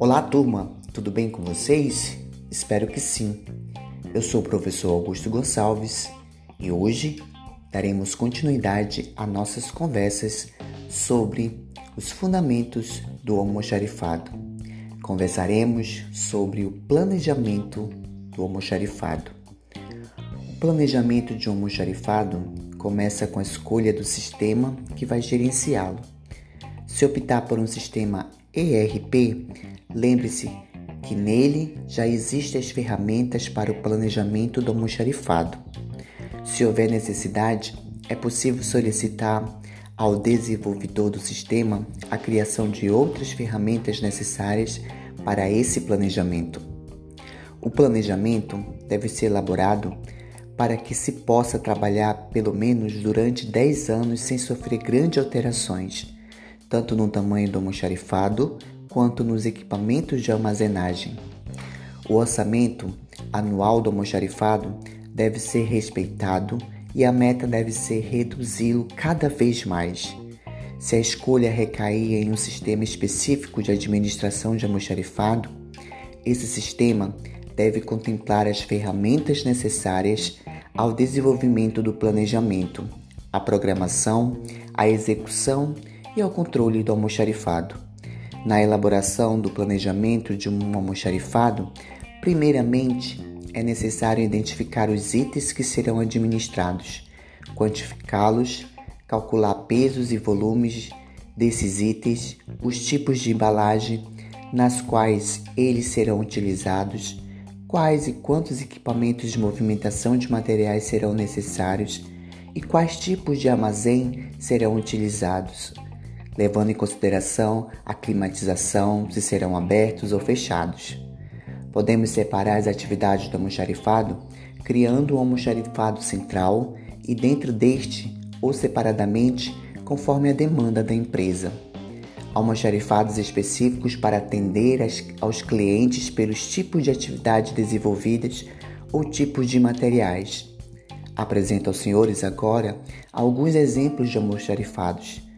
Olá, turma, tudo bem com vocês? Espero que sim. Eu sou o professor Augusto Gonçalves e hoje daremos continuidade a nossas conversas sobre os fundamentos do almoxarifado. Conversaremos sobre o planejamento do almoxarifado. O planejamento de um almoxarifado começa com a escolha do sistema que vai gerenciá-lo. Se optar por um sistema ERP, lembre-se que nele já existem as ferramentas para o planejamento do almoxarifado. Se houver necessidade, é possível solicitar ao desenvolvedor do sistema a criação de outras ferramentas necessárias para esse planejamento. O planejamento deve ser elaborado para que se possa trabalhar pelo menos durante 10 anos sem sofrer grandes alterações tanto no tamanho do almoxarifado quanto nos equipamentos de armazenagem. O orçamento anual do almoxarifado deve ser respeitado e a meta deve ser reduzi-lo cada vez mais. Se a escolha recair em um sistema específico de administração de almoxarifado, esse sistema deve contemplar as ferramentas necessárias ao desenvolvimento do planejamento, a programação, a execução e ao controle do almoxarifado. Na elaboração do planejamento de um almoxarifado, primeiramente é necessário identificar os itens que serão administrados, quantificá-los, calcular pesos e volumes desses itens, os tipos de embalagem nas quais eles serão utilizados, quais e quantos equipamentos de movimentação de materiais serão necessários e quais tipos de armazém serão utilizados, levando em consideração a climatização, se serão abertos ou fechados. Podemos separar as atividades do almoxarifado criando um almoxarifado central e dentro deste ou separadamente conforme a demanda da empresa. Almoxarifados específicos para atender aos clientes pelos tipos de atividades desenvolvidas ou tipos de materiais. Apresento aos senhores agora alguns exemplos de almoxarifados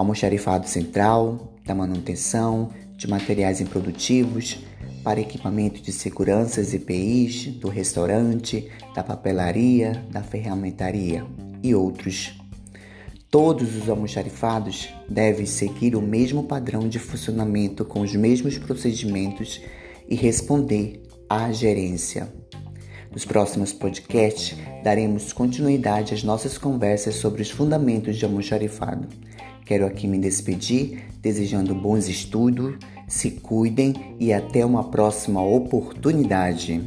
almoxarifado central, da manutenção, de materiais improdutivos, para equipamento de segurança EPIs, do restaurante, da papelaria, da ferramentaria e outros. Todos os almoxarifados devem seguir o mesmo padrão de funcionamento com os mesmos procedimentos e responder à gerência. Nos próximos podcasts, daremos continuidade às nossas conversas sobre os fundamentos de almoxarifado. Quero aqui me despedir, desejando bons estudos, se cuidem e até uma próxima oportunidade.